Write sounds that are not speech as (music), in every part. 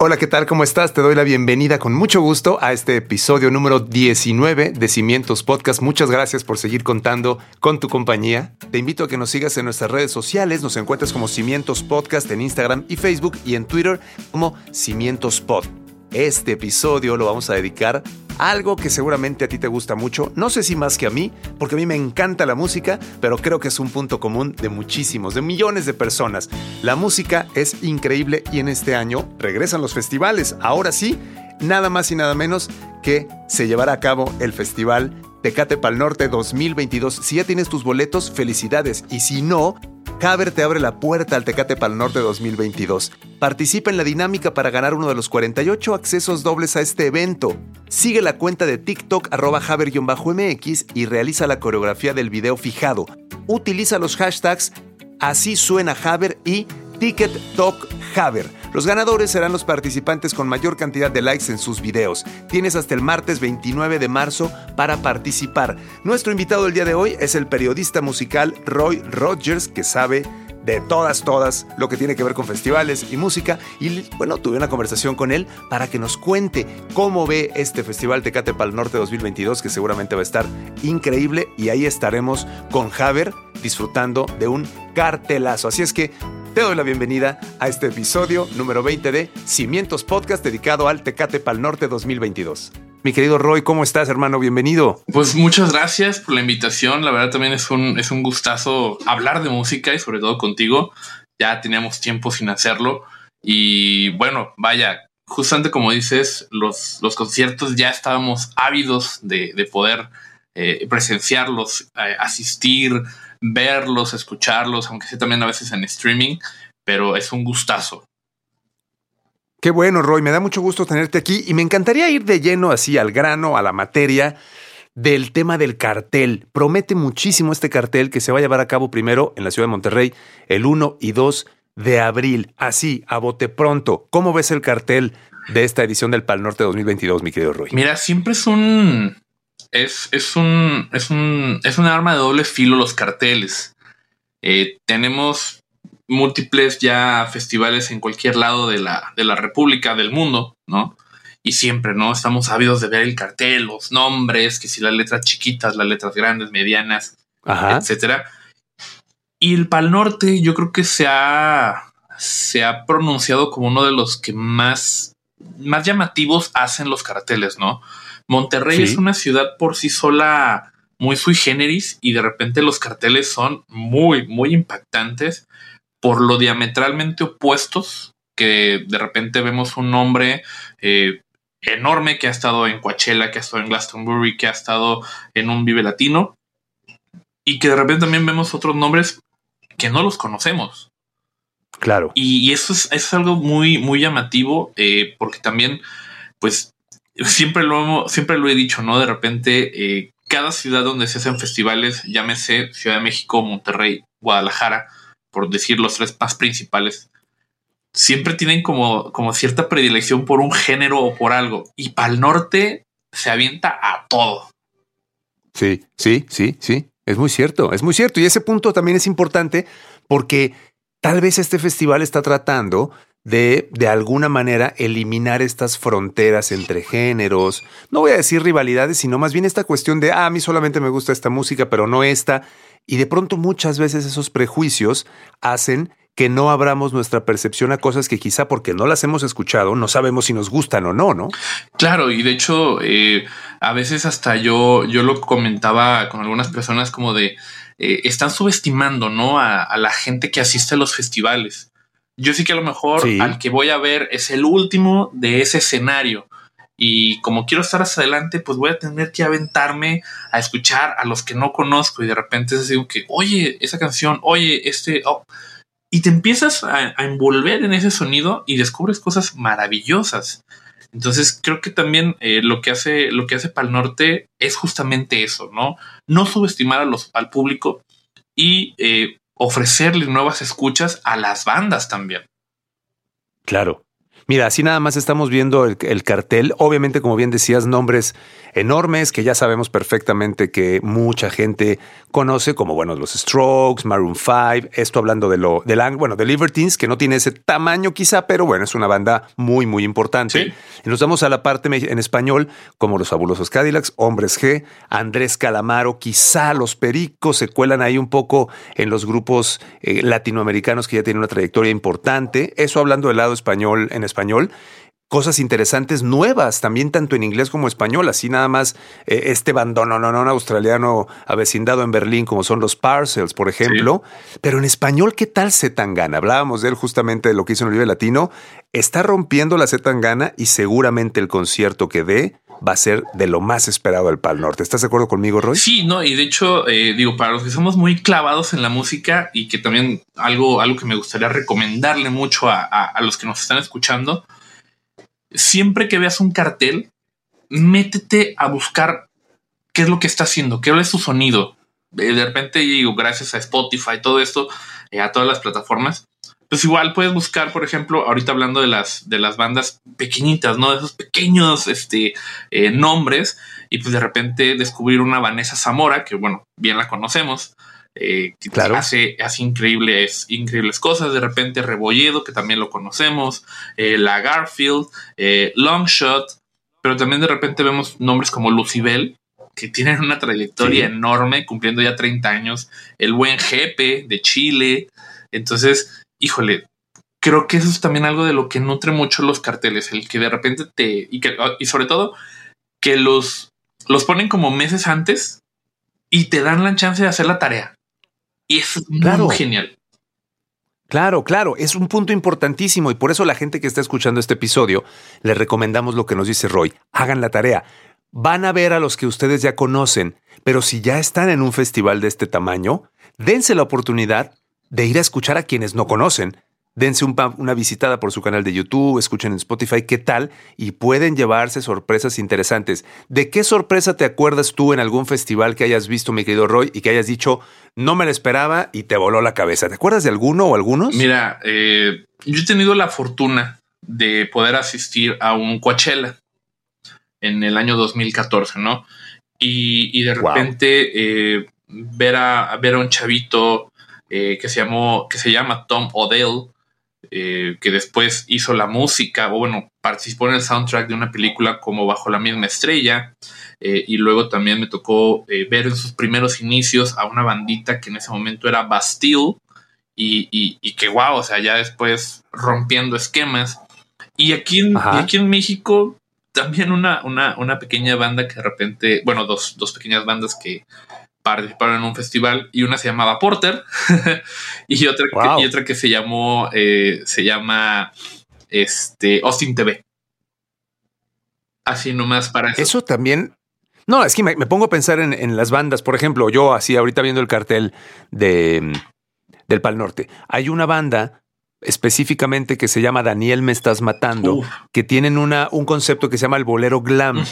Hola, ¿qué tal? ¿Cómo estás? Te doy la bienvenida con mucho gusto a este episodio número 19 de Cimientos Podcast. Muchas gracias por seguir contando con tu compañía. Te invito a que nos sigas en nuestras redes sociales. Nos encuentras como Cimientos Podcast en Instagram y Facebook y en Twitter como Cimientos Pod. Este episodio lo vamos a dedicar algo que seguramente a ti te gusta mucho, no sé si más que a mí, porque a mí me encanta la música, pero creo que es un punto común de muchísimos, de millones de personas. La música es increíble y en este año regresan los festivales. Ahora sí, nada más y nada menos que se llevará a cabo el festival Tecate Pal Norte 2022. Si ya tienes tus boletos, felicidades. Y si no, Haber te abre la puerta al Tecate Pal Norte 2022. Participa en la dinámica para ganar uno de los 48 accesos dobles a este evento. Sigue la cuenta de TikTok arroba Haber-MX y realiza la coreografía del video fijado. Utiliza los hashtags Así suena Haber y Ticket Talk Haber. Los ganadores serán los participantes con mayor cantidad de likes en sus videos. Tienes hasta el martes 29 de marzo para participar. Nuestro invitado del día de hoy es el periodista musical Roy Rogers, que sabe de todas, todas, lo que tiene que ver con festivales y música. Y bueno, tuve una conversación con él para que nos cuente cómo ve este Festival Tecate Pal Norte 2022, que seguramente va a estar increíble. Y ahí estaremos con Haber disfrutando de un cartelazo. Así es que te doy la bienvenida a este episodio número 20 de Cimientos Podcast dedicado al Tecate Pal Norte 2022. Mi querido Roy, ¿cómo estás, hermano? Bienvenido. Pues muchas gracias por la invitación. La verdad también es un, es un gustazo hablar de música y sobre todo contigo. Ya teníamos tiempo sin hacerlo. Y bueno, vaya, justamente como dices, los, los conciertos ya estábamos ávidos de, de poder eh, presenciarlos, eh, asistir, verlos, escucharlos, aunque sea también a veces en streaming, pero es un gustazo. Qué bueno, Roy, me da mucho gusto tenerte aquí y me encantaría ir de lleno así al grano, a la materia del tema del cartel. Promete muchísimo este cartel que se va a llevar a cabo primero en la ciudad de Monterrey el 1 y 2 de abril. Así, a bote pronto. ¿Cómo ves el cartel de esta edición del Pal Norte 2022, mi querido Roy? Mira, siempre es un es, es, un, es, un, es un arma de doble filo los carteles. Eh, tenemos múltiples ya festivales en cualquier lado de la, de la República, del mundo, ¿no? Y siempre, ¿no? Estamos ávidos de ver el cartel, los nombres, que si las letras chiquitas, las letras grandes, medianas, etcétera. Y el Pal Norte, yo creo que se ha, se ha pronunciado como uno de los que más, más llamativos hacen los carteles, ¿no? Monterrey es una ciudad por sí sola muy sui generis y de repente los carteles son muy, muy impactantes por lo diametralmente opuestos que de repente vemos un nombre eh, enorme que ha estado en Coachella, que ha estado en Glastonbury, que ha estado en un Vive Latino y que de repente también vemos otros nombres que no los conocemos. Claro. Y, eso es, algo muy, muy llamativo eh, porque también, pues, siempre lo, siempre lo he dicho, ¿no? De repente, eh, cada ciudad donde se hacen festivales, llámese Ciudad de México, Monterrey, Guadalajara, por decir los tres más principales, siempre tienen como, como cierta predilección por un género o por algo. Y para el norte se avienta a todo. Sí, sí, sí, sí. Es muy cierto, es muy cierto. Y ese punto también es importante porque tal vez este festival está tratando de, de alguna manera, eliminar estas fronteras entre géneros. No voy a decir rivalidades, sino más bien esta cuestión de, ah, a mí solamente me gusta esta música, pero no esta. Y de pronto muchas veces esos prejuicios hacen que no abramos nuestra percepción a cosas que quizá porque no las hemos escuchado no sabemos si nos gustan o no, ¿no? Claro, y de hecho eh, a veces hasta yo, yo lo comentaba con algunas personas como de eh, están subestimando, ¿no? a, la gente que asiste a los festivales yo sí que a lo mejor al que voy a ver es el último de ese escenario. Y como quiero estar hacia adelante, pues voy a tener que aventarme a escuchar a los que no conozco. Y de repente es digo que, oye, esa canción, oye, este. Oh". Y te empiezas a, envolver en ese sonido y descubres cosas maravillosas. Entonces creo que también eh, lo que hace lo que hace Pal Norte es justamente eso, ¿no? No subestimar a los, al público y eh, ofrecerle nuevas escuchas a las bandas también. Claro. Mira, así nada más estamos viendo el, cartel. Obviamente, como bien decías, nombres enormes que ya sabemos perfectamente que mucha gente conoce, como bueno, los Strokes, Maroon 5. Esto hablando de lo del bueno, de Libertines, que no tiene ese tamaño quizá, pero bueno, es una banda muy, muy importante. Y nos vamos a la parte en español, como los fabulosos Cadillacs, Hombres G, Andrés Calamaro, quizá los Pericos se cuelan ahí un poco en los grupos eh, latinoamericanos que ya tienen una trayectoria importante. Eso hablando del lado español en español español, cosas interesantes nuevas, también tanto en inglés como español, así nada más eh, este bandón australiano avecindado en Berlín, como son los Parcels, por ejemplo. Pero en español, ¿qué tal Zetangana? Hablábamos de él justamente de lo que hizo en el Vive Latino. Está rompiendo la Zetangana y seguramente el concierto que dé va a ser de lo más esperado del Pal Norte. ¿Estás de acuerdo conmigo, Roy? Sí, no, y de hecho, eh, digo, para los que somos muy clavados en la música y que también algo, algo que me gustaría recomendarle mucho a, los que nos están escuchando, siempre que veas un cartel, métete a buscar qué es lo que está haciendo, qué es su sonido. De repente, digo, gracias a Spotify, todo esto, eh, a todas las plataformas, pues igual puedes buscar, por ejemplo, ahorita hablando de las, de las bandas pequeñitas, ¿no? De esos pequeños este, eh, nombres, y pues de repente descubrir una Vanessa Zamora, que bueno, bien la conocemos, eh, que claro. hace, hace increíbles, increíbles cosas. De repente Rebolledo, que también lo conocemos, eh, la Garfield, Longshot, pero también de repente vemos nombres como Lucibel, que tienen una trayectoria enorme, cumpliendo ya 30 años, el buen Jepe de Chile. Entonces, híjole, creo que eso es también algo de lo que nutre mucho los carteles, el que de repente te, y, que, y sobre todo, que los, los ponen como meses antes y te dan la chance de hacer la tarea. Y es muy genial. Claro, claro, es un punto importantísimo y por eso la gente que está escuchando este episodio le recomendamos lo que nos dice Roy. Hagan la tarea. Van a ver a los que ustedes ya conocen, pero si ya están en un festival de este tamaño, dense la oportunidad de ir a escuchar a quienes no conocen. Dense una visitada por su canal de YouTube, escuchen en Spotify qué tal y pueden llevarse sorpresas interesantes. ¿De qué sorpresa te acuerdas tú en algún festival que hayas visto, mi querido Roy, y que hayas dicho, no me la esperaba y te voló la cabeza? ¿Te acuerdas de alguno o algunos? Mira, eh, yo he tenido la fortuna de poder asistir a un Coachella en el año 2014, ¿no? Y, de repente eh, ver, a, ver a un chavito eh, que se llamó, que se llama Tom Odell, eh, que después hizo la música, o bueno, participó en el soundtrack de una película como Bajo la misma estrella, eh, y luego también me tocó ver en sus primeros inicios a una bandita que en ese momento era Bastille, y, y, que wow, o sea, ya después rompiendo esquemas. Y aquí en, aquí en México también una, una, una, pequeña banda que de repente, bueno, dos, dos pequeñas bandas que participaron en un festival y una se llamaba Porter (laughs) y, otra que, y otra que se llamó, eh, se llama este, Austin TV. Así nomás para eso. Eso también. No, es que me, pongo a pensar en, las bandas. Por ejemplo, yo así ahorita viendo el cartel de, del Pal Norte, hay una banda específicamente que se llama Daniel Me Estás Matando, que tienen una, un concepto que se llama el bolero glam.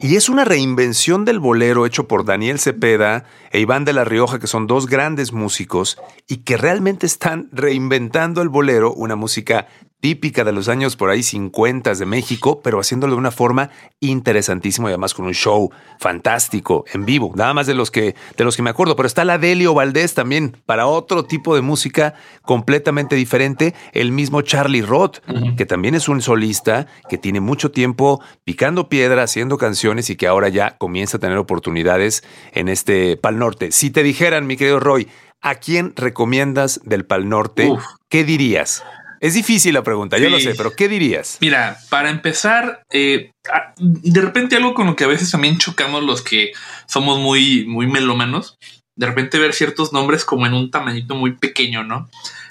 Y es una reinvención del bolero hecho por Daniel Cepeda e Iván de la Rioja, que son dos grandes músicos y que realmente están reinventando el bolero, una música típica de los años por ahí 50 de México, pero haciéndolo de una forma interesantísima y además con un show fantástico en vivo, nada más de los que de los que me acuerdo, pero está la Delio Valdés también para otro tipo de música completamente diferente, el mismo Charlie Roth, que también es un solista que tiene mucho tiempo picando piedra, haciendo canciones y que ahora ya comienza a tener oportunidades en este Pal Norte. Si te dijeran, mi querido Roy, ¿a quién recomiendas del Pal Norte? ¿Qué dirías? Es difícil la pregunta, yo lo sé, pero ¿qué dirías? Mira, para empezar, eh, de repente algo con lo que a veces también chocamos los que somos muy, muy melómanos, de repente ver ciertos nombres como en un tamañito muy pequeño, ¿no?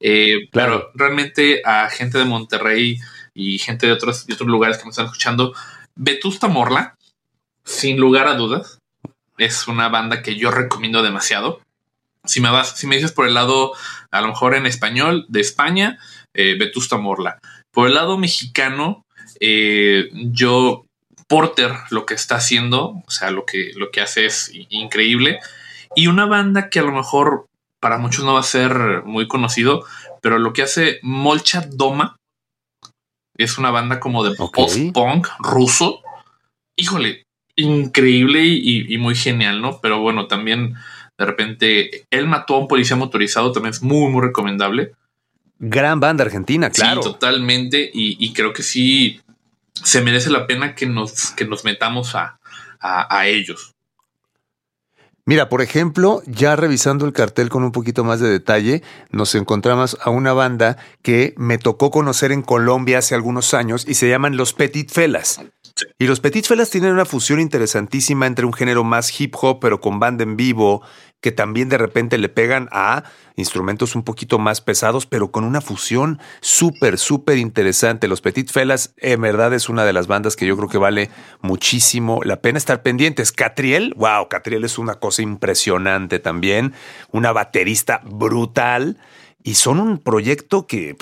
Eh, claro, realmente a gente de Monterrey y gente de otros, de otros lugares que me están escuchando, Vetusta Morla, sin lugar a dudas, es una banda que yo recomiendo demasiado. Si me vas, si me dices por el lado, a lo mejor en español de España, eh, Vetusta Morla. Por el lado mexicano, Eh, yo, Porter, lo que está haciendo, o sea, lo que, lo que hace es increíble. Y una banda que a lo mejor para muchos no va a ser muy conocido, pero lo que hace Molcha Doma es una banda como de post-punk ruso. Híjole, increíble y, muy genial, ¿no? Pero bueno, también de repente él mató a un policía motorizado, también es muy, muy recomendable. Gran banda argentina, claro. Sí, totalmente. Y, creo que sí se merece la pena que nos, que nos metamos a, a ellos. Mira, por ejemplo, ya revisando el cartel con un poquito más de detalle, nos encontramos a una banda que me tocó conocer en Colombia hace algunos años y se llaman Los Petit Felas. Y los Petit Felas tienen una fusión interesantísima entre un género más hip hop, pero con banda en vivo, que también de repente le pegan a instrumentos un poquito más pesados, pero con una fusión súper, súper interesante. Los Petit Felas, en verdad, es una de las bandas que yo creo que vale muchísimo la pena estar pendientes. Catriel, wow, Catriel es una cosa impresionante también, una baterista brutal. Y son un proyecto que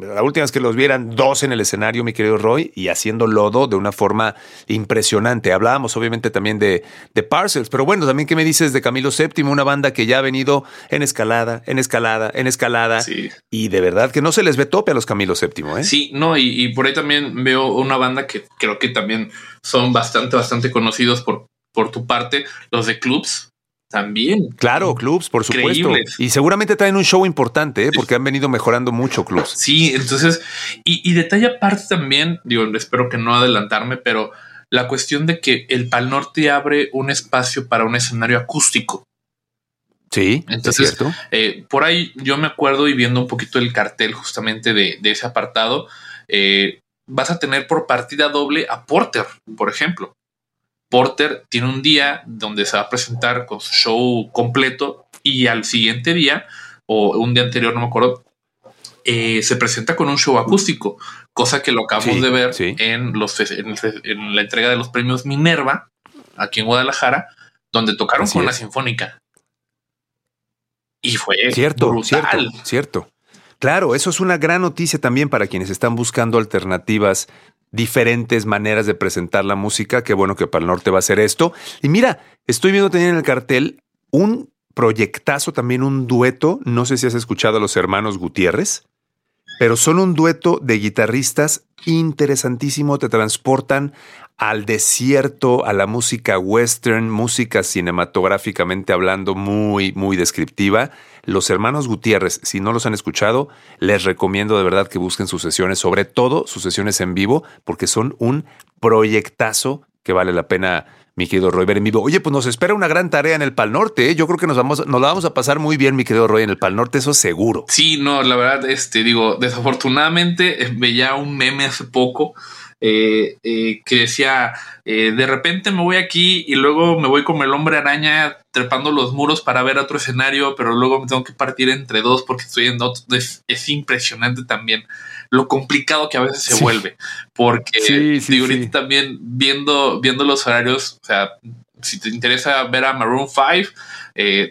la última vez que los vieran dos en el escenario, mi querido Roy, y haciendo lodo de una forma impresionante. Hablábamos obviamente también de, de Parcels, pero bueno, también qué me dices de Camilo VII, una banda que ya ha venido en escalada, en escalada, en escalada. Y de verdad que no se les ve tope a los Camilo VII, ¿eh? Sí, no, y, y por ahí también veo una banda que creo que también son bastante, bastante conocidos por, por tu parte, los de Clubs. También. Claro, clubs, por supuesto. Y seguramente traen un show importante, ¿eh? porque han venido mejorando mucho clubs. Sí, entonces, y, detalle aparte también, digo, espero que no adelantarme, pero la cuestión de que el Pal Norte abre un espacio para un escenario acústico. Sí, entonces, es cierto. Eh, por ahí yo me acuerdo y viendo un poquito el cartel justamente de, ese apartado, eh, vas a tener por partida doble a Porter, por ejemplo. Porter tiene un día donde se va a presentar con su show completo y al siguiente día, o un día anterior, no me acuerdo, eh, se presenta con un show acústico, cosa que lo acabamos de ver en, los, en, la entrega de los premios Minerva, aquí en Guadalajara, donde tocaron con la Sinfónica. Y fue cierto, cierto, cierto. Claro, eso es una gran noticia también para quienes están buscando alternativas diferentes maneras de presentar la música. Qué bueno que para el norte va a ser esto. Y mira, estoy viendo también en el cartel un proyectazo, también un dueto. No sé si has escuchado a los hermanos Gutiérrez, pero son un dueto de guitarristas interesantísimo. Te transportan al desierto, a la música western, música cinematográficamente hablando muy, muy descriptiva. Los hermanos Gutiérrez, si no los han escuchado, les recomiendo de verdad que busquen sus sesiones, sobre todo sus sesiones en vivo, porque son un proyectazo que vale la pena mi querido Roy, ver en vivo. Oye, pues nos espera una gran tarea en el Pal Norte. ¿eh? Yo creo que nos vamos, nos la vamos a pasar muy bien, mi querido Roy, en el Pal Norte, eso seguro. Sí, no, la verdad, este, digo, desafortunadamente eh, veía un meme hace poco eh, eh, que decía, eh, de repente me voy aquí y luego me voy como el hombre araña trepando los muros para ver otro escenario, pero luego me tengo que partir entre dos porque estoy en otro. Es, impresionante también lo complicado que a veces se vuelve, porque digo, ahorita también viendo, viendo los horarios, o sea, si te interesa ver a Maroon 5,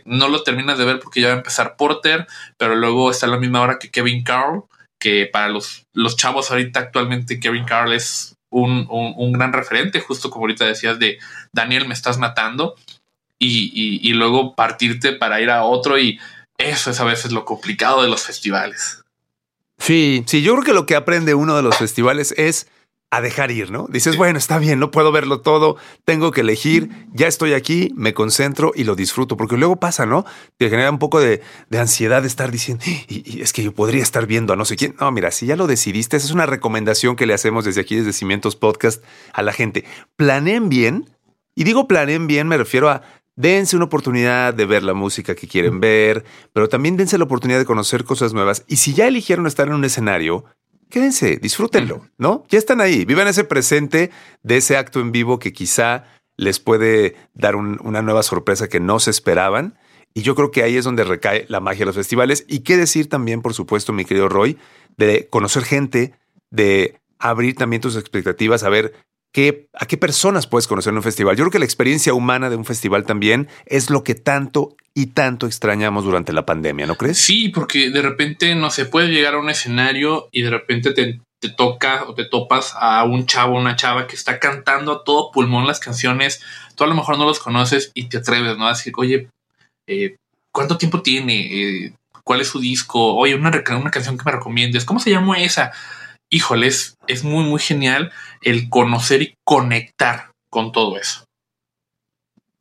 no lo terminas de ver porque ya va a empezar Porter, pero luego está a la misma hora que Kevin Carl que para los, los chavos ahorita actualmente Kevin Carl es un, gran referente, justo como ahorita decías de Daniel, me estás matando, y, luego partirte para ir a otro, y eso es a veces lo complicado de los festivales. Sí, sí, yo creo que lo que aprende uno de los festivales es a dejar ir, ¿no? Dices, bueno, está bien, no puedo verlo todo, tengo que elegir, ya estoy aquí, me concentro y lo disfruto, porque luego pasa, ¿no? Te genera un poco de, ansiedad de estar diciendo, y, es que yo podría estar viendo a no sé quién. No, mira, si ya lo decidiste, esa es una recomendación que le hacemos desde aquí, desde Cimientos Podcast, a la gente. Planeen bien, y digo planeen bien, me refiero a dense una oportunidad de ver la música que quieren ver, pero también dense la oportunidad de conocer cosas nuevas. Y si ya eligieron estar en un escenario, quédense, disfrútenlo, ¿no? Ya están ahí, vivan ese presente de ese acto en vivo que quizá les puede dar una nueva sorpresa que no se esperaban. Y yo creo que ahí es donde recae la magia de los festivales. Y qué decir también, por supuesto, mi querido Roy, de conocer gente, de abrir también tus expectativas, a ver qué, a qué personas puedes conocer en un festival. Yo creo que la experiencia humana de un festival también es lo que tanto y tanto extrañamos durante la pandemia, ¿no crees? Sí, porque de repente no se puede llegar a un escenario y de repente te, te toca o te topas a un chavo una chava que está cantando a todo pulmón las canciones, tú a lo mejor no los conoces y te atreves, ¿no? A decir, oye, eh, ¿cuánto tiempo tiene? Eh, ¿Cuál es su disco? Oye, una, una canción que me recomiendes. ¿Cómo se llama esa? Híjoles, es muy, muy genial el conocer y conectar con todo eso.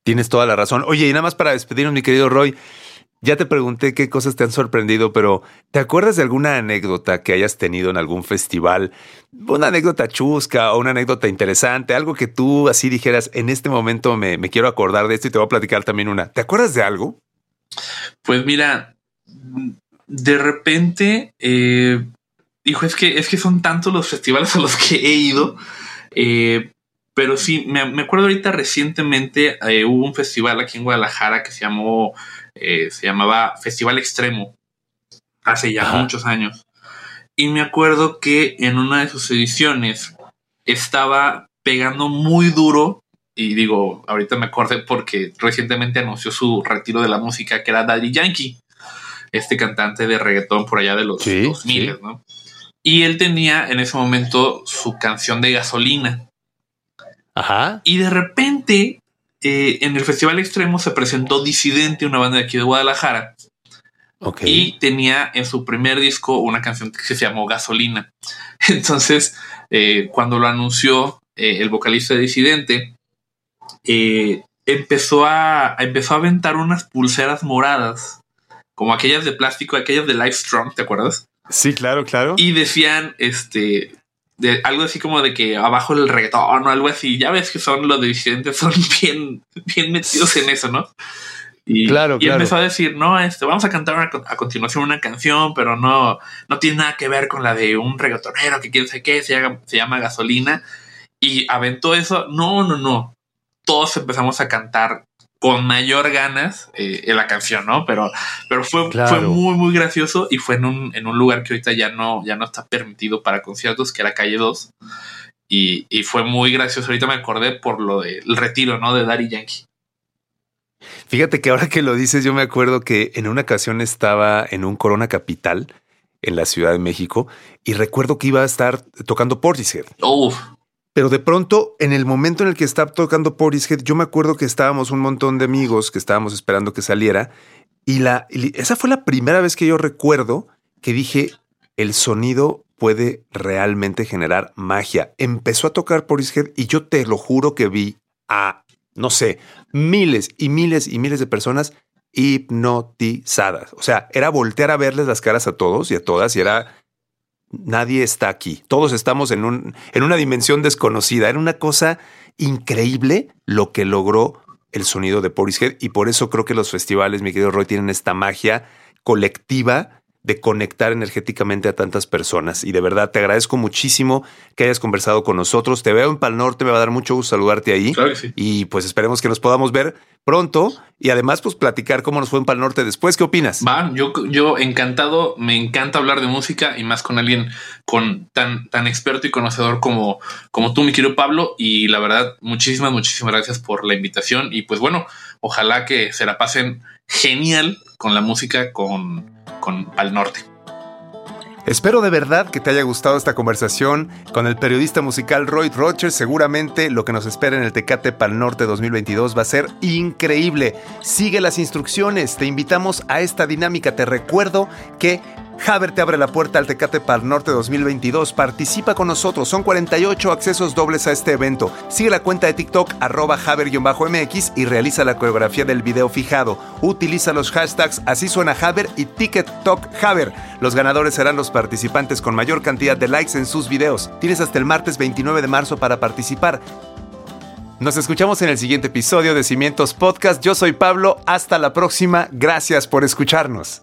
Tienes toda la razón. Oye, y nada más para despedirnos, mi querido Roy, ya te pregunté qué cosas te han sorprendido, pero ¿te acuerdas de alguna anécdota que hayas tenido en algún festival? Una anécdota chusca o una anécdota interesante, algo que tú así dijeras, en este momento me, quiero acordar de esto y te voy a platicar también una. ¿Te acuerdas de algo? Pues mira, de repente, eh, dijo, es que, es que son tantos los festivales a los que he ido. Eh, pero sí, me, acuerdo ahorita recientemente eh, hubo un festival aquí en Guadalajara que se llamó eh, se llamaba Festival Extremo, hace ya muchos años. Y me acuerdo que en una de sus ediciones estaba pegando muy duro, y digo, ahorita me acordé porque recientemente anunció su retiro de la música, que era Daddy Yankee, este cantante de reggaetón por allá de los 2000, ¿no? Y él tenía en ese momento su canción de gasolina. Ajá. Y de repente eh, en el Festival Extremo se presentó Disidente, una banda de aquí de Guadalajara. Y tenía en su primer disco una canción que se llamó Gasolina. (laughs) Entonces, eh, cuando lo anunció eh, el vocalista de Disidente, empezó, a, empezó a aventar unas pulseras moradas, como aquellas de plástico, aquellas de Life Strong, ¿te acuerdas? Sí, claro, claro. Y decían, este, de algo así como de que abajo el reggaetón o algo así. Ya ves que son los disidentes, (laughs) son bien, bien metidos en eso, ¿no? Y, claro, y empezó a decir, no, este, vamos a cantar a continuación una canción, pero no, no tiene nada que ver con la de un reggaetonero que quién sé qué, se, se llama gasolina. Y aventó eso. No, no, no. Todos empezamos a cantar con mayor ganas eh, en la canción, ¿no? Pero, pero fue, fue muy, muy gracioso y fue en un, en un lugar que ahorita ya no, ya no está permitido para conciertos, que era Calle 2. Y, y fue muy gracioso. Ahorita me acordé por lo del retiro, ¿no? De Daddy Yankee. Fíjate que ahora que lo dices, yo me acuerdo que en una ocasión estaba en un Corona Capital en la Ciudad de México y recuerdo que iba a estar tocando Portishead. Uf. Pero de pronto, en el momento en el que estaba tocando Portishead, yo me acuerdo que estábamos un montón de amigos que estábamos esperando que saliera. Y, la, esa fue la primera vez que yo recuerdo que dije, el sonido puede realmente generar magia. Empezó a tocar Portishead y yo te lo juro que vi a, no sé, miles y miles y miles de personas hipnotizadas. O sea, era voltear a verles las caras a todos y a todas y era nadie está aquí. Todos estamos en, un, en una dimensión desconocida. Era una cosa increíble lo que logró el sonido de Portishead y por eso creo que los festivales, mi querido Roy, tienen esta magia colectiva de conectar energéticamente a tantas personas. Y de verdad te agradezco muchísimo que hayas conversado con nosotros. Te veo en Pal Norte, me va a dar mucho gusto saludarte ahí. Claro que sí. Y pues esperemos que nos podamos ver pronto y además pues platicar cómo nos fue en Pal Norte después. ¿Qué opinas? Va, yo, yo encantado, me encanta hablar de música y más con alguien con tan, tan experto y conocedor como, como tú, mi querido Pablo. Y la verdad, muchísimas, muchísimas gracias por la invitación. Y pues bueno, ojalá que se la pasen genial con la música con con Pal Norte. Espero de verdad que te haya gustado esta conversación con el periodista musical Roy Rogers. Seguramente lo que nos espera en el Tecate Pal Norte 2022 va a ser increíble. Sigue las instrucciones, te invitamos a esta dinámica. Te recuerdo que Haber te abre la puerta al Tecate Pal Norte 2022. Participa con nosotros. Son 48 accesos dobles a este evento. Sigue la cuenta de TikTok arroba Haber-MX y realiza la coreografía del video fijado. Utiliza los hashtags Así suena Haber y TikTok Haber. Los ganadores serán los participantes con mayor cantidad de likes en sus videos. Tienes hasta el martes 29 de marzo para participar. Nos escuchamos en el siguiente episodio de Cimientos Podcast. Yo soy Pablo. Hasta la próxima. Gracias por escucharnos.